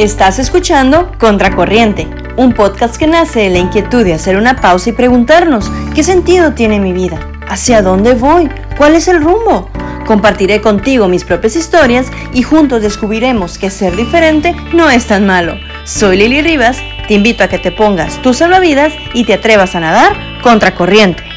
Estás escuchando Contracorriente, un podcast que nace de la inquietud de hacer una pausa y preguntarnos qué sentido tiene mi vida, hacia dónde voy, cuál es el rumbo. Compartiré contigo mis propias historias y juntos descubriremos que ser diferente no es tan malo. Soy Lili Rivas, te invito a que te pongas tus salvavidas y te atrevas a nadar contracorriente.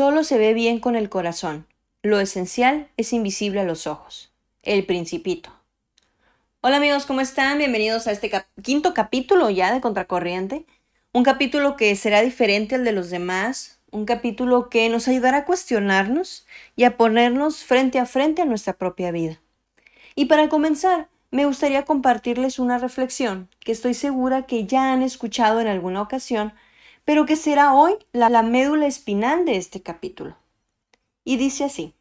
Solo se ve bien con el corazón. Lo esencial es invisible a los ojos. El principito. Hola amigos, ¿cómo están? Bienvenidos a este quinto capítulo ya de Contracorriente. Un capítulo que será diferente al de los demás. Un capítulo que nos ayudará a cuestionarnos y a ponernos frente a frente a nuestra propia vida. Y para comenzar, me gustaría compartirles una reflexión que estoy segura que ya han escuchado en alguna ocasión pero que será hoy la, médula espinal de este capítulo. Y dice así,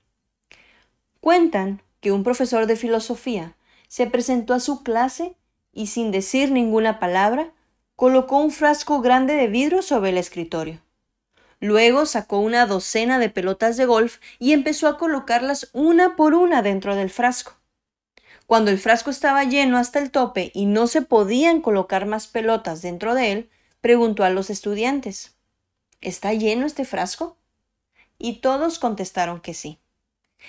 cuentan que un profesor de filosofía se presentó a su clase y sin decir ninguna palabra, colocó un frasco grande de vidrio sobre el escritorio. Luego sacó una docena de pelotas de golf y empezó a colocarlas una por una dentro del frasco. Cuando el frasco estaba lleno hasta el tope y no se podían colocar más pelotas dentro de él, preguntó a los estudiantes ¿Está lleno este frasco? Y todos contestaron que sí.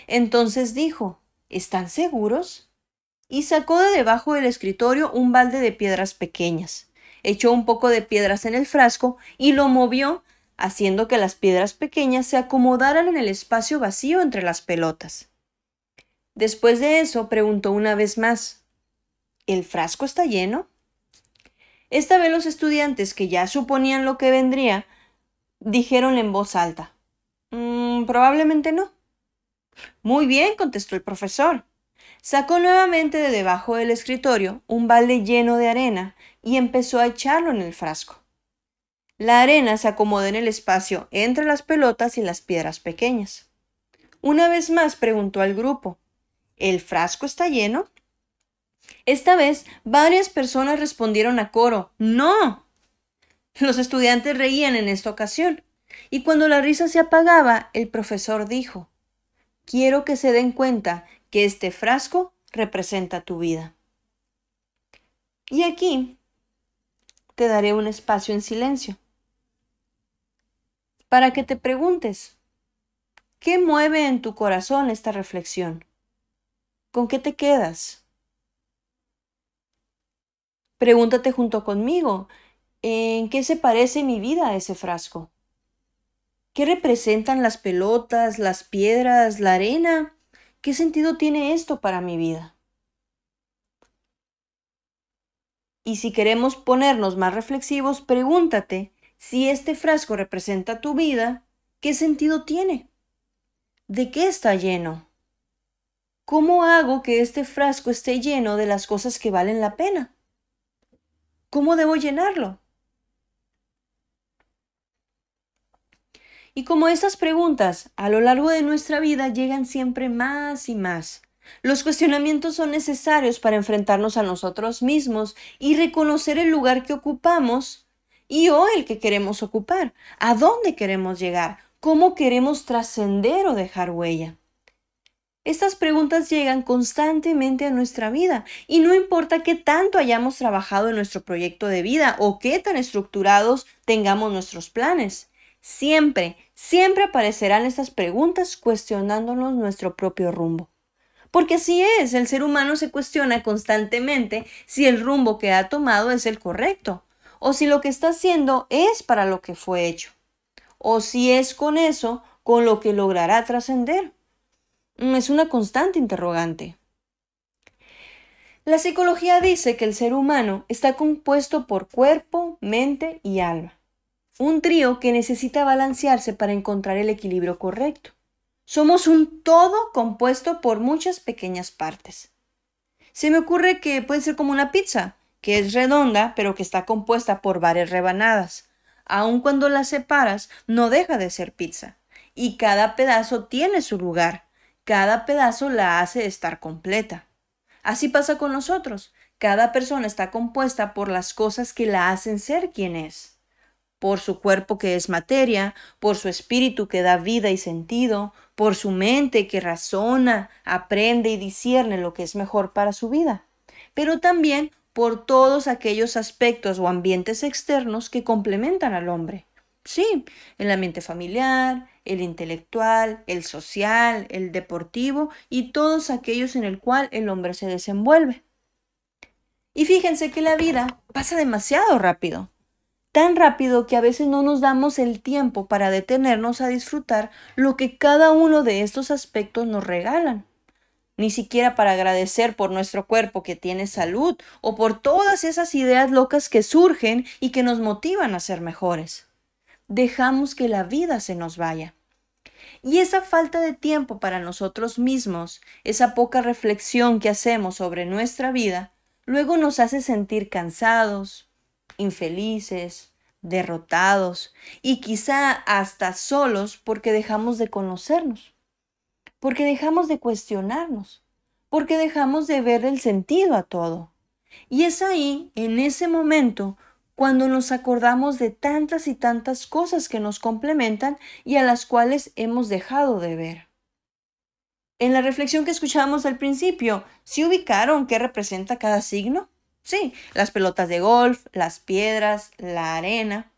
Entonces dijo ¿Están seguros? Y sacó de debajo del escritorio un balde de piedras pequeñas. Echó un poco de piedras en el frasco y lo movió, haciendo que las piedras pequeñas se acomodaran en el espacio vacío entre las pelotas. Después de eso preguntó una vez más ¿El frasco está lleno? Esta vez los estudiantes, que ya suponían lo que vendría, dijeron en voz alta. Mm, probablemente no. Muy bien, contestó el profesor. Sacó nuevamente de debajo del escritorio un balde lleno de arena y empezó a echarlo en el frasco. La arena se acomodó en el espacio entre las pelotas y las piedras pequeñas. Una vez más preguntó al grupo ¿El frasco está lleno? Esta vez varias personas respondieron a coro No. Los estudiantes reían en esta ocasión, y cuando la risa se apagaba, el profesor dijo Quiero que se den cuenta que este frasco representa tu vida. Y aquí te daré un espacio en silencio para que te preguntes, ¿qué mueve en tu corazón esta reflexión? ¿Con qué te quedas? Pregúntate junto conmigo, ¿en qué se parece mi vida a ese frasco? ¿Qué representan las pelotas, las piedras, la arena? ¿Qué sentido tiene esto para mi vida? Y si queremos ponernos más reflexivos, pregúntate si este frasco representa tu vida, ¿qué sentido tiene? ¿De qué está lleno? ¿Cómo hago que este frasco esté lleno de las cosas que valen la pena? ¿Cómo debo llenarlo? Y como estas preguntas a lo largo de nuestra vida llegan siempre más y más, los cuestionamientos son necesarios para enfrentarnos a nosotros mismos y reconocer el lugar que ocupamos y o el que queremos ocupar, a dónde queremos llegar, cómo queremos trascender o dejar huella. Estas preguntas llegan constantemente a nuestra vida y no importa qué tanto hayamos trabajado en nuestro proyecto de vida o qué tan estructurados tengamos nuestros planes. Siempre, siempre aparecerán estas preguntas cuestionándonos nuestro propio rumbo. Porque así es, el ser humano se cuestiona constantemente si el rumbo que ha tomado es el correcto, o si lo que está haciendo es para lo que fue hecho, o si es con eso con lo que logrará trascender. Mm, es una constante interrogante. La psicología dice que el ser humano está compuesto por cuerpo, mente y alma. Un trío que necesita balancearse para encontrar el equilibrio correcto. Somos un todo compuesto por muchas pequeñas partes. Se me ocurre que puede ser como una pizza, que es redonda, pero que está compuesta por varias rebanadas. Aun cuando la separas, no deja de ser pizza. Y cada pedazo tiene su lugar, cada pedazo la hace estar completa. Así pasa con nosotros. Cada persona está compuesta por las cosas que la hacen ser quien es. por su cuerpo que es materia, por su espíritu que da vida y sentido, por su mente que razona, aprende y discierne lo que es mejor para su vida, pero también por todos aquellos aspectos o ambientes externos que complementan al hombre. Sí, el ambiente familiar, el intelectual, el social, el deportivo y todos aquellos en el cual el hombre se desenvuelve. Y fíjense que la vida pasa demasiado rápido, tan rápido que a veces no nos damos el tiempo para detenernos a disfrutar lo que cada uno de estos aspectos nos regalan ni siquiera para agradecer por nuestro cuerpo que tiene salud o por todas esas ideas locas que surgen y que nos motivan a ser mejores. Dejamos que la vida se nos vaya. Y esa falta de tiempo para nosotros mismos, esa poca reflexión que hacemos sobre nuestra vida, luego nos hace sentir cansados, infelices, derrotados y quizá hasta solos porque dejamos de conocernos porque dejamos de cuestionarnos, porque dejamos de ver el sentido a todo. Y es ahí, en ese momento, cuando nos acordamos de tantas y tantas cosas que nos complementan y a las cuales hemos dejado de ver. En la reflexión que escuchamos al principio, ¿sí ubicaron qué representa cada signo? Sí, las pelotas de golf, las piedras, la arena.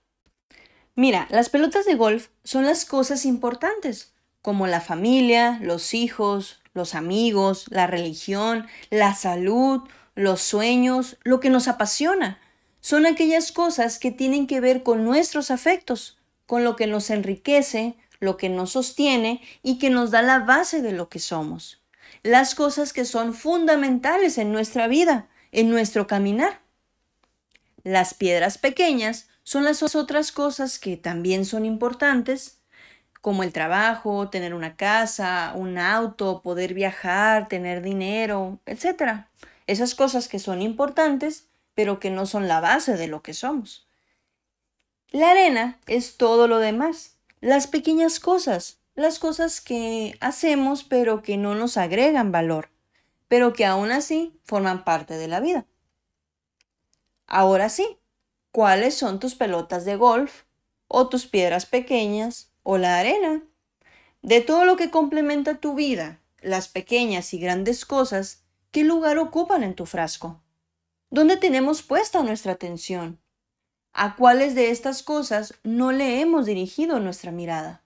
Mira, las pelotas de golf son las cosas importantes, como la familia, los hijos, los amigos, la religión, la salud, los sueños, lo que nos apasiona. Son aquellas cosas que tienen que ver con nuestros afectos, con lo que nos enriquece, lo que nos sostiene y que nos da la base de lo que somos. Las cosas que son fundamentales en nuestra vida, en nuestro caminar. Las piedras pequeñas son las otras cosas que también son importantes, como el trabajo, tener una casa, un auto, poder viajar, tener dinero, etc. Esas cosas que son importantes, pero que no son la base de lo que somos. La arena es todo lo demás, las pequeñas cosas, las cosas que hacemos pero que no nos agregan valor, pero que aún así forman parte de la vida. Ahora sí, ¿cuáles son tus pelotas de golf o tus piedras pequeñas o la arena. De todo lo que complementa tu vida, las pequeñas y grandes cosas, ¿qué lugar ocupan en tu frasco? ¿Dónde tenemos puesta nuestra atención? ¿A cuáles de estas cosas no le hemos dirigido nuestra mirada?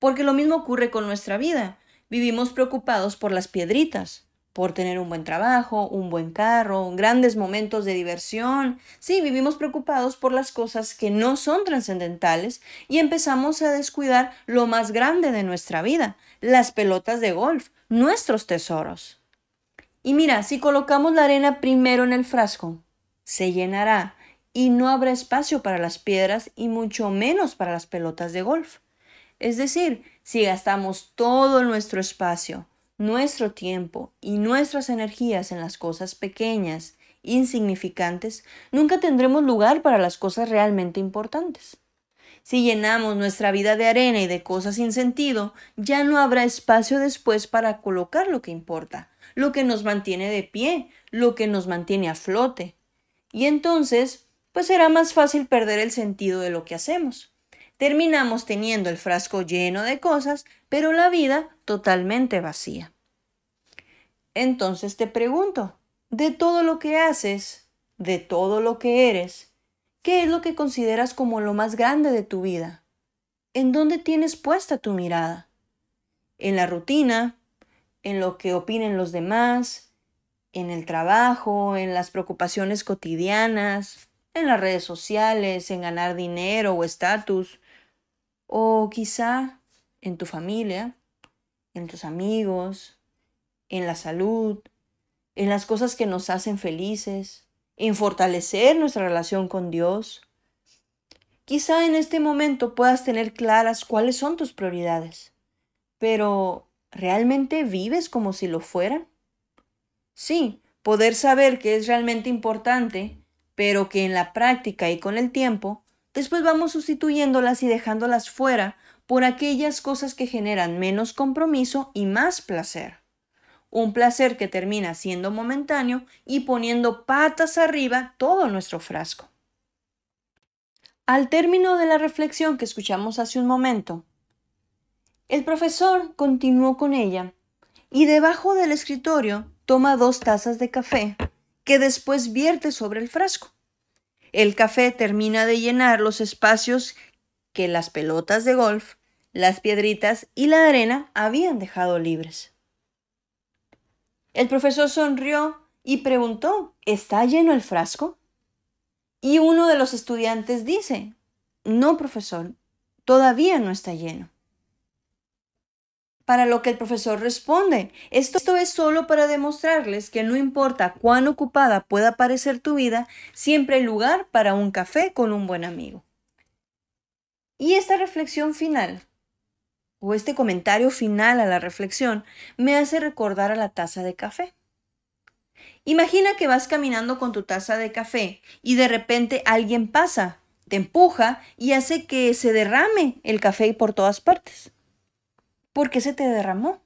Porque lo mismo ocurre con nuestra vida. Vivimos preocupados por las piedritas, por tener un buen trabajo, un buen carro, grandes momentos de diversión. Sí, vivimos preocupados por las cosas que no son trascendentales y empezamos a descuidar lo más grande de nuestra vida, las pelotas de golf, nuestros tesoros. Y mira, si colocamos la arena primero en el frasco, se llenará y no habrá espacio para las piedras y mucho menos para las pelotas de golf. Es decir, si gastamos todo nuestro espacio, nuestro tiempo y nuestras energías en las cosas pequeñas, insignificantes, nunca tendremos lugar para las cosas realmente importantes. Si llenamos nuestra vida de arena y de cosas sin sentido, ya no habrá espacio después para colocar lo que importa, lo que nos mantiene de pie, lo que nos mantiene a flote. Y entonces, pues será más fácil perder el sentido de lo que hacemos. Terminamos teniendo el frasco lleno de cosas, pero la vida totalmente vacía. Entonces te pregunto, de todo lo que haces, de todo lo que eres, ¿qué es lo que consideras como lo más grande de tu vida? ¿En dónde tienes puesta tu mirada? ¿En la rutina? ¿En lo que opinen los demás? ¿En el trabajo? ¿En las preocupaciones cotidianas? ¿En las redes sociales? ¿En ganar dinero o estatus? ¿O quizá en tu familia? ¿En tus amigos? en la salud, en las cosas que nos hacen felices, en fortalecer nuestra relación con Dios. Quizá en este momento puedas tener claras cuáles son tus prioridades, pero ¿realmente vives como si lo fueran? Sí, poder saber que es realmente importante, pero que en la práctica y con el tiempo, después vamos sustituyéndolas y dejándolas fuera por aquellas cosas que generan menos compromiso y más placer un placer que termina siendo momentáneo y poniendo patas arriba todo nuestro frasco. Al término de la reflexión que escuchamos hace un momento, el profesor continuó con ella y debajo del escritorio toma dos tazas de café que después vierte sobre el frasco. El café termina de llenar los espacios que las pelotas de golf, las piedritas y la arena habían dejado libres. El profesor sonrió y preguntó, ¿está lleno el frasco? Y uno de los estudiantes dice, no, profesor, todavía no está lleno. Para lo que el profesor responde, esto es solo para demostrarles que no importa cuán ocupada pueda parecer tu vida, siempre hay lugar para un café con un buen amigo. Y esta reflexión final, o este comentario final a la reflexión, me hace recordar a la taza de café. Imagina que vas caminando con tu taza de café y de repente alguien pasa, te empuja y hace que se derrame el café por todas partes. ¿Por qué se te derramó?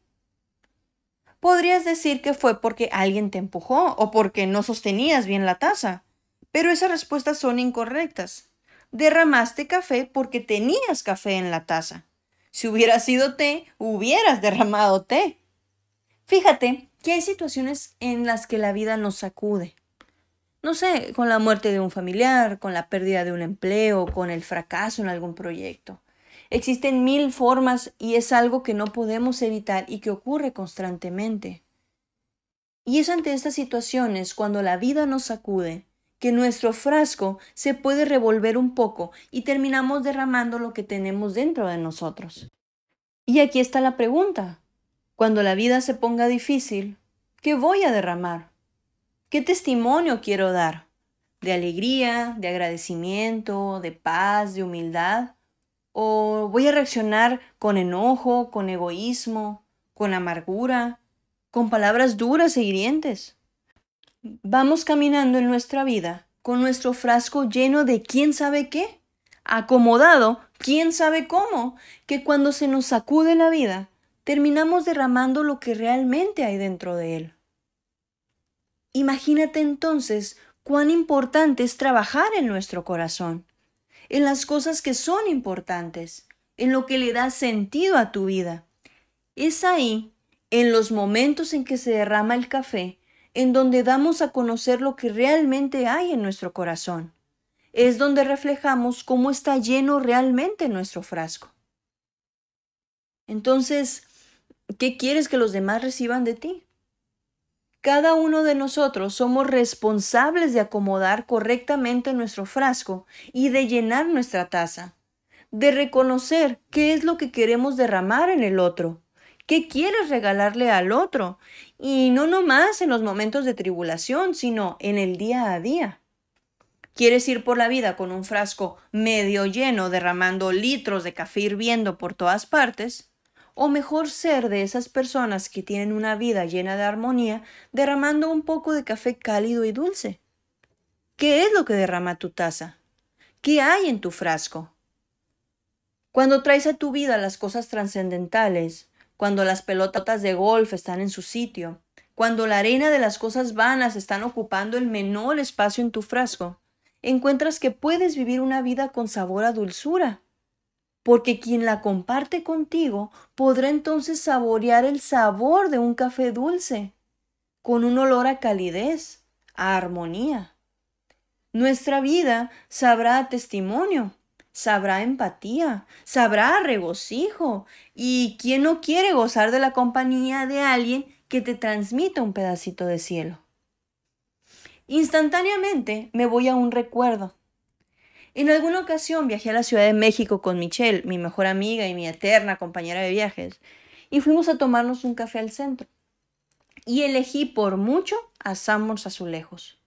Podrías decir que fue porque alguien te empujó o porque no sostenías bien la taza, pero esas respuestas son incorrectas. Derramaste café porque tenías café en la taza. Si hubiera sido té, hubieras derramado té. Fíjate que hay situaciones en las que la vida nos sacude. No sé, con la muerte de un familiar, con la pérdida de un empleo, con el fracaso en algún proyecto. Existen mil formas y es algo que no podemos evitar y que ocurre constantemente. Y es ante estas situaciones cuando la vida nos sacude que nuestro frasco se puede revolver un poco y terminamos derramando lo que tenemos dentro de nosotros. Y aquí está la pregunta. Cuando la vida se ponga difícil, ¿qué voy a derramar? ¿Qué testimonio quiero dar? ¿De alegría, de agradecimiento, de paz, de humildad? ¿O voy a reaccionar con enojo, con egoísmo, con amargura, con palabras duras e hirientes? Vamos caminando en nuestra vida con nuestro frasco lleno de quién sabe qué, acomodado quién sabe cómo, que cuando se nos sacude la vida, terminamos derramando lo que realmente hay dentro de él. Imagínate entonces cuán importante es trabajar en nuestro corazón, en las cosas que son importantes, en lo que le da sentido a tu vida. Es ahí, en los momentos en que se derrama el café, en donde damos a conocer lo que realmente hay en nuestro corazón. Es donde reflejamos cómo está lleno realmente nuestro frasco. Entonces, ¿Qué quieres que los demás reciban de ti? Cada uno de nosotros somos responsables de acomodar correctamente nuestro frasco y de llenar nuestra taza, de reconocer qué es lo que queremos derramar en el otro, qué quieres regalarle al otro, y no nomás en los momentos de tribulación, sino en el día a día. ¿Quieres ir por la vida con un frasco medio lleno derramando litros de café hirviendo por todas partes? O mejor ser de esas personas que tienen una vida llena de armonía, derramando un poco de café cálido y dulce. ¿Qué es lo que derrama tu taza? ¿Qué hay en tu frasco? Cuando traes a tu vida las cosas trascendentales, cuando las pelotas de golf están en su sitio, cuando la arena de las cosas vanas están ocupando el menor espacio en tu frasco, encuentras que puedes vivir una vida con sabor a dulzura, porque quien la comparte contigo podrá entonces saborear el sabor de un café dulce, con un olor a calidez, a armonía. Nuestra vida sabrá testimonio, sabrá empatía, sabrá regocijo, y quien no quiere gozar de la compañía de alguien que te transmita un pedacito de cielo. Instantáneamente me voy a un recuerdo en alguna ocasión viajé a la Ciudad de México con Michelle, mi mejor amiga y mi eterna compañera de viajes, y fuimos a tomarnos un café al centro. Y elegí por mucho a Summers Azulejos.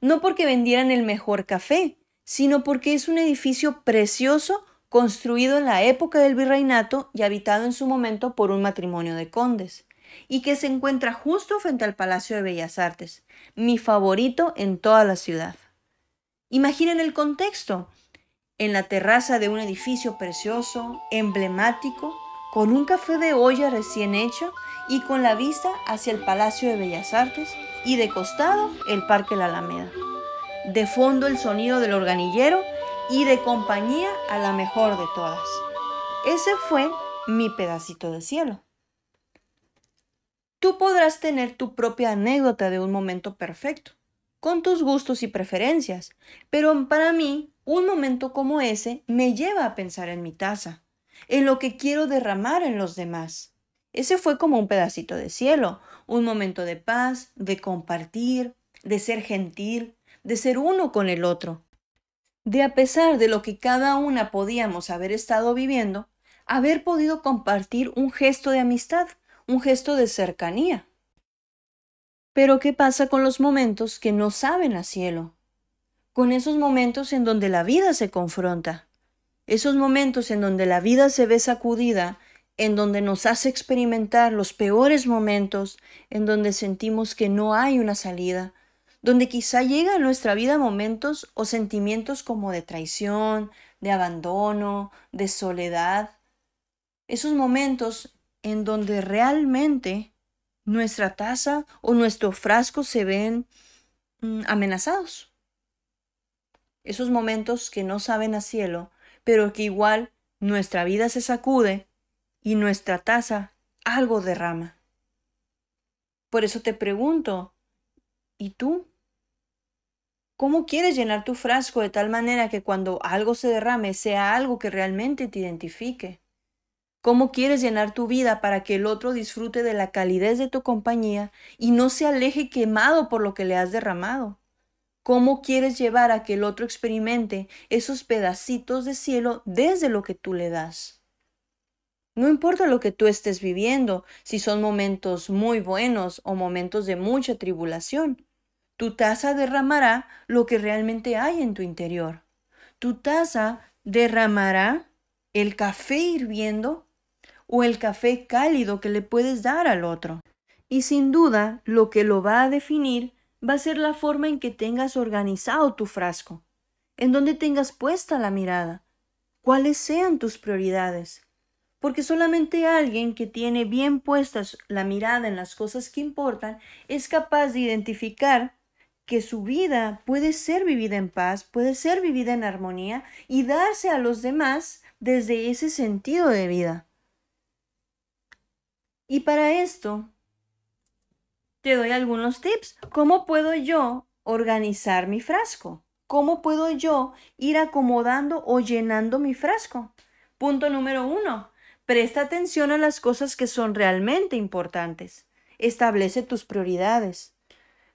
No porque vendieran el mejor café, sino porque es un edificio precioso construido en la época del virreinato y habitado en su momento por un matrimonio de condes, y que se encuentra justo frente al Palacio de Bellas Artes, mi favorito en toda la ciudad. Imaginen el contexto. En la terraza de un edificio precioso, emblemático, con un café de olla recién hecho y con la vista hacia el Palacio de Bellas Artes y de costado el Parque La Alameda. de fondo el sonido del organillero y de compañía a la mejor de todas. Ese fue mi pedacito de cielo. Tú podrás tener tu propia anécdota de un momento perfecto, con tus gustos y preferencias, pero para mí un momento como ese me lleva a pensar en mi taza, en lo que quiero derramar en los demás. Ese fue como un pedacito de cielo, un momento de paz, de compartir, de ser gentil, de ser uno con el otro. De a pesar de lo que cada una podíamos haber estado viviendo, haber podido compartir un gesto de amistad, un gesto de cercanía. Pero ¿qué pasa con los momentos que no saben a cielo? Con esos momentos en donde la vida se confronta, esos momentos en donde la vida se ve sacudida, en donde nos hace experimentar los peores momentos, en donde sentimos que no hay una salida, donde quizá llega a nuestra vida momentos o sentimientos como de traición, de abandono, de soledad. Esos momentos en donde realmente nuestra taza o nuestro frasco se ven mm, amenazados. Esos momentos que no saben a cielo, pero que igual nuestra vida se sacude y nuestra taza algo derrama. Por eso te pregunto, ¿y tú? ¿Cómo quieres llenar tu frasco de tal manera que cuando algo se derrame sea algo que realmente te identifique? ¿Cómo quieres llenar tu vida para que el otro disfrute de la calidez de tu compañía y no se aleje quemado por lo que le has derramado? ¿Cómo quieres llevar a que el otro experimente esos pedacitos de cielo desde lo que tú le das? No importa lo que tú estés viviendo, si son momentos muy buenos o momentos de mucha tribulación. Tu taza derramará lo que realmente hay en tu interior. Tu taza derramará el café hirviendo o el café cálido que le puedes dar al otro. Y sin duda, lo que lo va a definir va a ser la forma en que tengas organizado tu frasco, en donde tengas puesta la mirada, cuáles sean tus prioridades. Porque solamente alguien que tiene bien puesta la mirada en las cosas que importan es capaz de identificar que su vida puede ser vivida en paz, puede ser vivida en armonía y darse a los demás desde ese sentido de vida. Y para esto, te doy algunos tips. ¿Cómo puedo yo organizar mi frasco? ¿Cómo puedo yo ir acomodando o llenando mi frasco? Punto número uno. Presta atención a las cosas que son realmente importantes. Establece tus prioridades.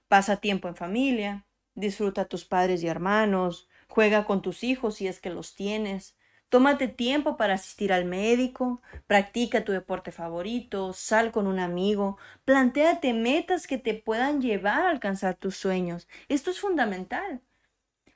Pasa tiempo en familia, disfruta a tus padres y hermanos, juega con tus hijos si es que los tienes, tómate tiempo para asistir al médico, practica tu deporte favorito, sal con un amigo, plantéate metas que te puedan llevar a alcanzar tus sueños. Esto es fundamental.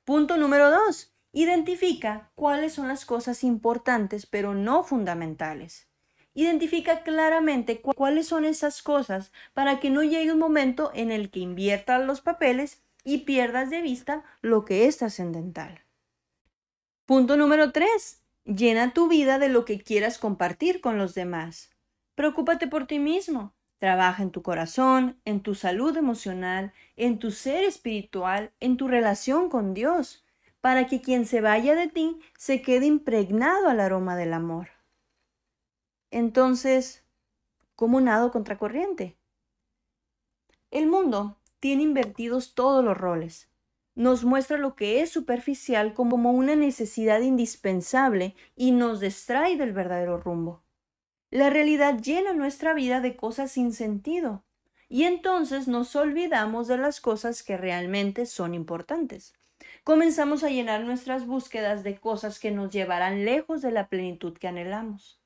Punto número dos. Identifica cuáles son las cosas importantes pero no fundamentales. Identifica claramente cuáles son esas cosas para que no llegue un momento en el que inviertas los papeles y pierdas de vista lo que es trascendental. Punto número 3. Llena tu vida de lo que quieras compartir con los demás. Preocúpate por ti mismo. Trabaja en tu corazón, en tu salud emocional, en tu ser espiritual, en tu relación con Dios, para que quien se vaya de ti se quede impregnado al aroma del amor. Entonces, ¿cómo nado contracorriente? El mundo tiene invertidos todos los roles. Nos muestra lo que es superficial como una necesidad indispensable y nos distrae del verdadero rumbo. La realidad llena nuestra vida de cosas sin sentido y entonces nos olvidamos de las cosas que realmente son importantes. Comenzamos a llenar nuestras búsquedas de cosas que nos llevarán lejos de la plenitud que anhelamos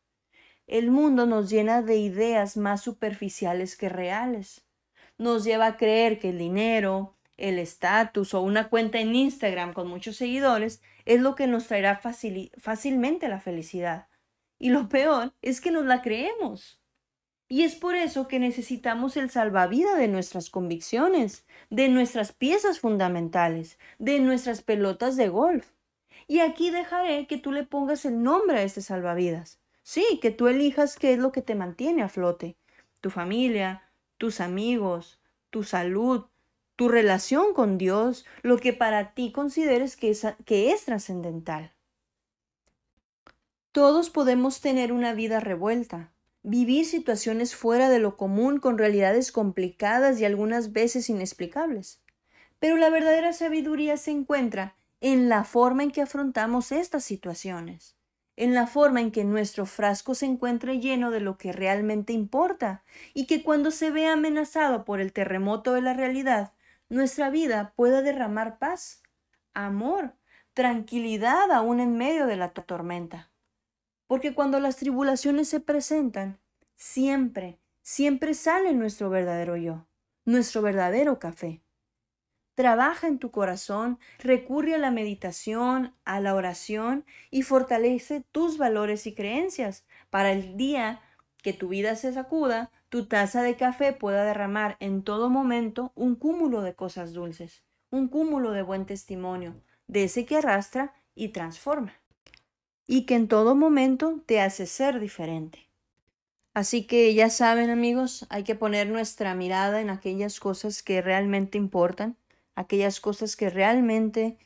el mundo nos llena de ideas más superficiales que reales. Nos lleva a creer que el dinero, el estatus o una cuenta en Instagram con muchos seguidores es lo que nos traerá fácilmente la felicidad. Y lo peor es que nos la creemos. Y es por eso que necesitamos el salvavidas de nuestras convicciones, de nuestras piezas fundamentales, de nuestras pelotas de golf. Y aquí dejaré que tú le pongas el nombre a este salvavidas. Sí, que tú elijas qué es lo que te mantiene a flote. Tu familia, tus amigos, tu salud, tu relación con Dios, lo que para ti consideres que es, que es trascendental. Todos podemos tener una vida revuelta, vivir situaciones fuera de lo común con realidades complicadas y algunas veces inexplicables. Pero la verdadera sabiduría se encuentra en la forma en que afrontamos estas situaciones, en la forma en que nuestro frasco se encuentra lleno de lo que realmente importa y que cuando se ve amenazado por el terremoto de la realidad, nuestra vida pueda derramar paz, amor, tranquilidad aún en medio de la tormenta. Porque cuando las tribulaciones se presentan, siempre, siempre sale nuestro verdadero yo, nuestro verdadero café. Trabaja en tu corazón, recurre a la meditación, a la oración y fortalece tus valores y creencias para el día que tu vida se sacuda, tu taza de café pueda derramar en todo momento un cúmulo de cosas dulces, un cúmulo de buen testimonio, de ese que arrastra y transforma, y que en todo momento te hace ser diferente. Así que ya saben amigos, hay que poner nuestra mirada en aquellas cosas que realmente importan, aquellas cosas que realmente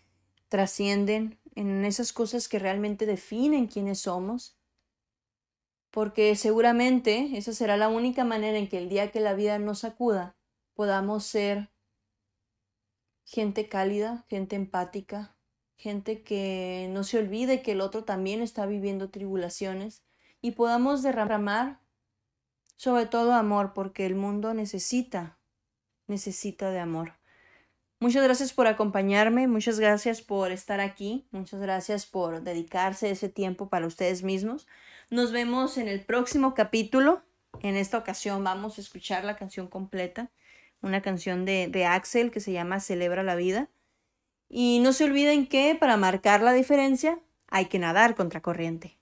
trascienden, en esas cosas que realmente definen quiénes somos, porque seguramente esa será la única manera en que el día que la vida nos sacuda podamos ser gente cálida, gente empática, gente que no se olvide que el otro también está viviendo tribulaciones y podamos derramar sobre todo amor, porque el mundo necesita, necesita de amor. Muchas gracias por acompañarme, muchas gracias por estar aquí, muchas gracias por dedicarse ese tiempo para ustedes mismos. Nos vemos en el próximo capítulo. En esta ocasión vamos a escuchar la canción completa, una canción de, Axel que se llama Celebra la vida. Y no se olviden que para marcar la diferencia hay que nadar contra corriente.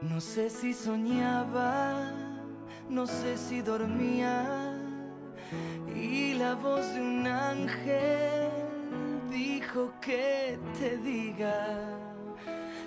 No sé si soñaba, no sé si dormía y la voz de un ángel dijo que te diga,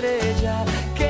Estrella que